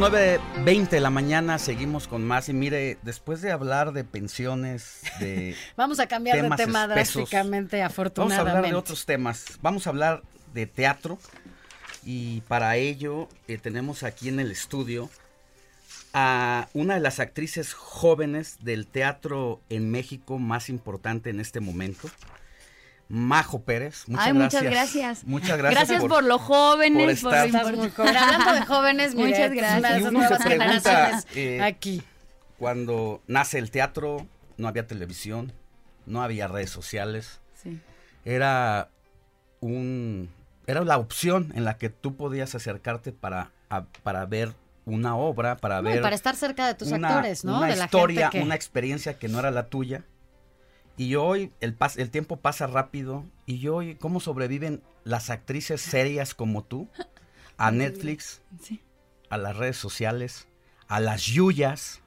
9.20 de la mañana seguimos con más y mire, después de hablar de pensiones, de Vamos a cambiar de tema espesos, drásticamente, Vamos a afortunadamente. hablar de otros temas. Vamos a hablar de teatro y para ello eh, tenemos aquí en el estudio a una de las actrices jóvenes del teatro en México más importante en este momento. Majo Pérez, muchas Ay, gracias. muchas gracias. Muchas gracias, Gracias por, lo jóvenes, por por, lo estar- Estás muy importante. Hablando de jóvenes, mire, Muchas gracias. Y uno se pregunta, eh, aquí. Cuando nace el teatro, no había televisión, no había redes sociales. Sí. Era un era la opción en la que tú podías acercarte para, a- para ver una obra, para No, y ver para estar cerca de tus una, actores, ¿no? una de la historia, gente que... una experiencia que no era la tuya. Y hoy el, pas- el tiempo pasa rápido y hoy cómo sobreviven las actrices serias como tú a Netflix, Sí. a las redes sociales, a las yuyas.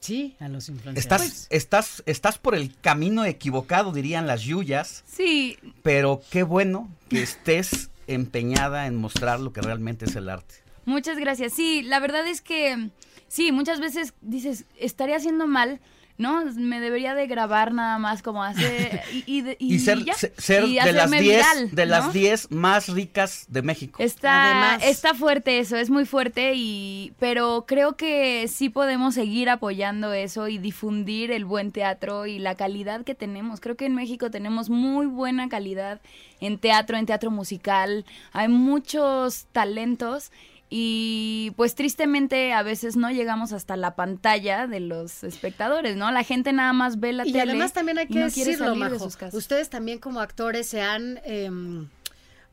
Sí, a los influencers. Estás, estás, estás por el camino equivocado, dirían las yuyas, Sí, pero qué bueno que estés empeñada en mostrar lo que realmente es el arte. muchas gracias. Sí, la verdad es que sí, muchas veces dices, estaría haciendo mal, ¿no? Me debería de grabar nada más como hacer y, y, de- y Y ser, ya, se- ser y de las hacerme 10 viral, de las ¿no? 10 más ricas de México. Está, Además. está fuerte eso, es muy fuerte y pero creo que sí podemos seguir apoyando eso y difundir el buen teatro y la calidad que tenemos. Creo que en México tenemos muy buena calidad en teatro, en teatro musical. Hay muchos talentos y pues tristemente a veces no llegamos hasta la pantalla de los espectadores, ¿no? La gente nada más ve la Y tele. además también hay y que no decirlo, de Majo. sus casas. Ustedes también como actores se han... em,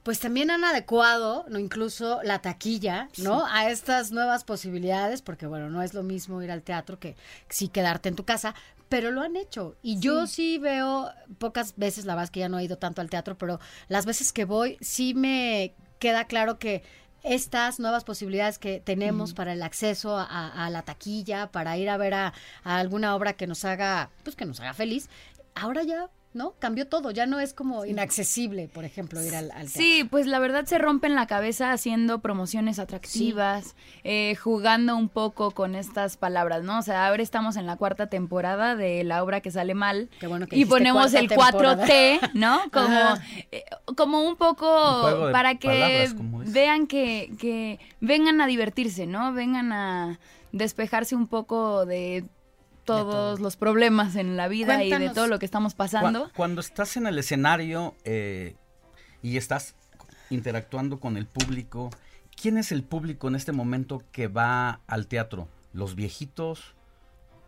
pues también han adecuado, no incluso la taquilla, ¿no? A estas nuevas posibilidades, porque bueno, no es lo mismo ir al teatro que sí quedarte en tu casa, pero lo han hecho. Y yo sí veo, pocas veces, la verdad es que ya no he ido tanto al teatro, pero las veces que voy, sí me queda claro que estas nuevas posibilidades que tenemos para el acceso a, a la taquilla, para ir a ver a, a alguna obra que nos haga, pues que nos haga feliz, ahora ya, ¿no? Cambió todo, ya no es como inaccesible, por ejemplo, ir al, al teatro. Sí, pues la verdad se rompen la cabeza haciendo promociones atractivas, eh, jugando un poco con estas palabras, ¿no? O sea, ahora estamos en la cuarta temporada de la obra que sale mal Qué bueno que y ponemos el temporada. 4T, ¿no? Como, eh, como un poco para que vean que, que vengan a divertirse, ¿no? Vengan a despejarse un poco de todos los problemas en la vida y de todo lo que estamos Cu- pasando. Cuando estás en el escenario eh, y estás interactuando con el público, ¿quién es el público en este momento que va al teatro? ¿Los viejitos?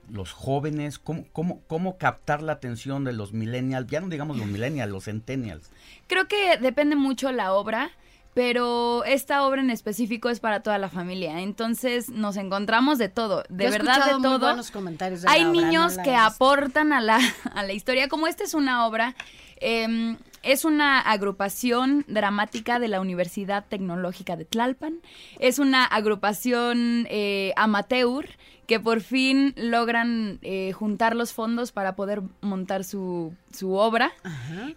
¿Los jóvenes? ¿Cómo, cómo, cómo captar la atención de los millennials? Ya no digamos los millennials, los centennials. Creo que depende mucho la obra, pero esta obra en específico es para toda la familia. Entonces nos encontramos de todo, de Yo verdad de muy todo. buenos comentarios de Hay la obra, niños no que aportan a la, a la historia. Como esta es una obra, eh, es una agrupación dramática de la Universidad Tecnológica de Tlalpan. Es una agrupación eh, amateur que por fin logran eh, juntar los fondos para poder montar su, su obra.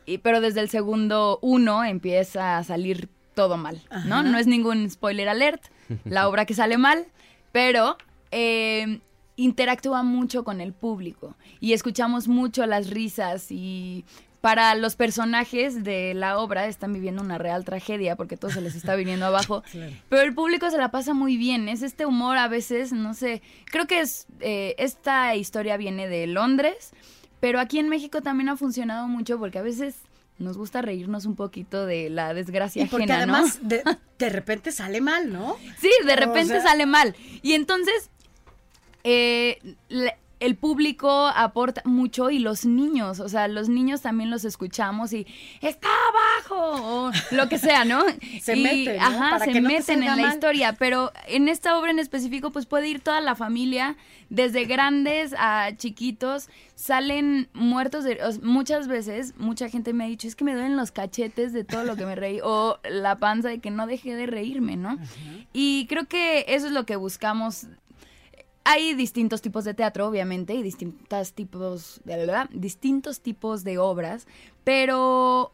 Y, pero desde el segundo uno empieza a salir todo mal, ¿no? No es ningún spoiler alert, la obra que sale mal, pero eh, interactúa mucho con el público y escuchamos mucho las risas y para los personajes de la obra están viviendo una real tragedia porque todo se les está viniendo abajo, pero el público se la pasa muy bien, es este humor a veces, no sé, creo que es eh, esta historia viene de Londres, pero aquí en México también ha funcionado mucho porque a veces nos gusta reírnos un poquito de la desgracia Y porque ajena, ¿no? además de, de repente sale mal, ¿no? Sí, de repente sea- sale mal. Y entonces, eh, le- el público aporta mucho y los niños, o sea, los niños también los escuchamos y está abajo o lo que sea, ¿no? Se Y, meten, ¿no? Ajá, Para se que no te meten en la mal. historia, pero en esta obra en específico pues puede ir toda la familia, desde grandes a chiquitos, salen muertos de... muchas veces, mucha gente me ha dicho, es que me duelen los cachetes de todo lo que me reí, o la panza de que no dejé de reírme, ¿no? Y creo que eso es lo que buscamos hay distintos tipos de teatro, obviamente, y distintos tipos, de verdad, distintos tipos de obras, pero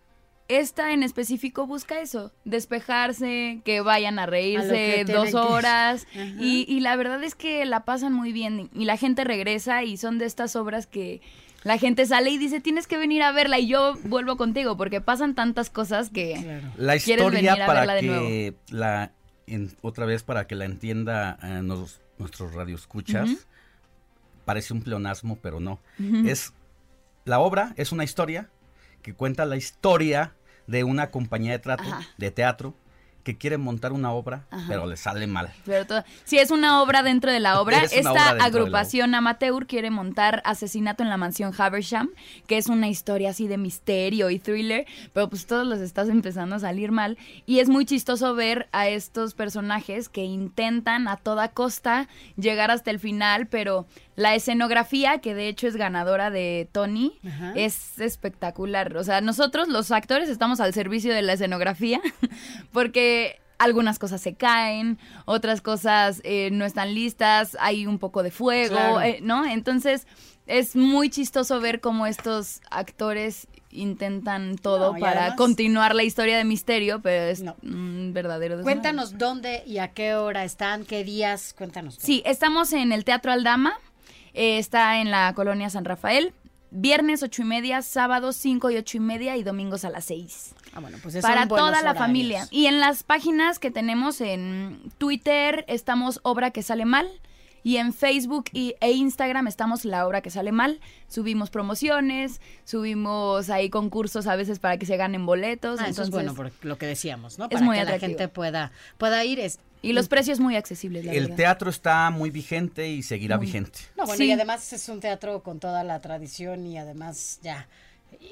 esta en específico busca eso, despejarse, que vayan a reírse dos horas, y, y la verdad es que la pasan muy bien, y la gente regresa, y son de estas obras que la gente sale y dice, tienes que venir a verla, y yo vuelvo contigo, porque pasan tantas cosas que... La ¿Quieres historia venir a verla para de que la en- otra vez para que la entienda eh, nos- nuestros radioescuchas parece un pleonasmo, pero no. Es la obra es una historia que cuenta la historia de una compañía de, trato- de teatro que quiere montar una obra, pero le sale mal. Pero todo- si es una obra dentro de la obra, esta obra agrupación amateur quiere montar Asesinato en la Mansión Haversham, que es una historia así de misterio y thriller, pero pues todos los estás empezando a salir mal. Y es muy chistoso ver a estos personajes que intentan a toda costa llegar hasta el final, pero la escenografía, que de hecho es ganadora de Tony, Ajá. es espectacular. O sea, nosotros los actores estamos al servicio de la escenografía porque algunas cosas se caen, otras cosas eh, no están listas, hay un poco de fuego, Claro. eh, ¿no? Entonces es muy chistoso ver cómo estos actores intentan todo No, para además- continuar la historia de misterio, pero es No. un verdadero desmadre. Cuéntanos dónde y a qué hora están, qué días, cuéntanos. todo. Sí, estamos en el Teatro Aldama, eh, está en la colonia San Rafael, viernes ocho y media, sábados cinco y ocho y media y domingos a las seis. Ah, bueno, pues para toda la familia. Y en las páginas que tenemos en Twitter estamos Obra que sale mal. Y en Facebook y, e Instagram estamos La Obra que sale mal. Subimos promociones, subimos ahí concursos a veces para que se ganen boletos. Ah, eso es entonces- bueno, por lo que decíamos, ¿no? es Para muy que la gente pueda, pueda ir. Es, Y los precios muy accesibles, la El verdad. teatro está muy vigente y seguirá vigente. No, bueno, Sí. y además es un teatro con toda la tradición y además ya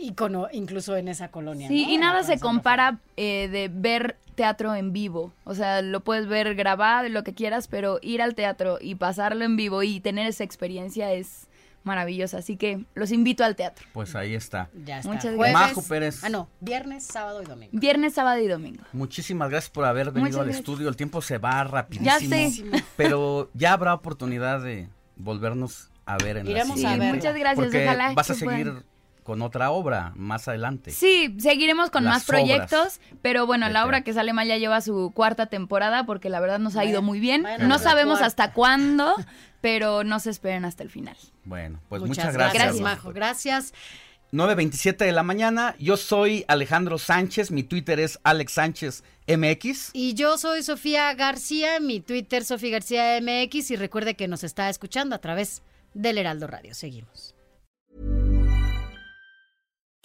ícono incluso en esa colonia. Sí, ¿no? y nada se compara eh, de ver teatro en vivo. O sea, lo puedes ver grabado y lo que quieras, pero ir al teatro y pasarlo en vivo y tener esa experiencia es maravillosa. Así que los invito al teatro. Pues ahí está. Ya está. Muchas Jueves- gracias. Majo Pérez. Ah, no, viernes, sábado y domingo. Viernes, sábado y domingo. Muchísimas gracias por haber venido Muchas al gracias. estudio. El tiempo se va rapidísimo. Ya sé. Pero ya habrá oportunidad de volvernos a ver en Iremos la a verla. muchas gracias. Porque Ojalá vas a seguir puedan. Con otra obra más adelante. Sí, seguiremos con Las más proyectos, obras pero bueno, la obra que sale mal ya lleva su cuarta temporada porque la verdad nos ha ido muy bien. bueno, no pues sabemos cuarta. hasta cuándo, pero no se esperen hasta el final. Bueno, pues muchas, muchas, gracias, gracias. Majo. Gracias. 9.27 de la mañana. Yo soy Alejandro Sánchez. Mi Twitter es Alex Sánchez MX. Y yo soy Sofía García, mi Twitter Sofía García MX y recuerde que nos está escuchando a través del Heraldo Radio. Seguimos.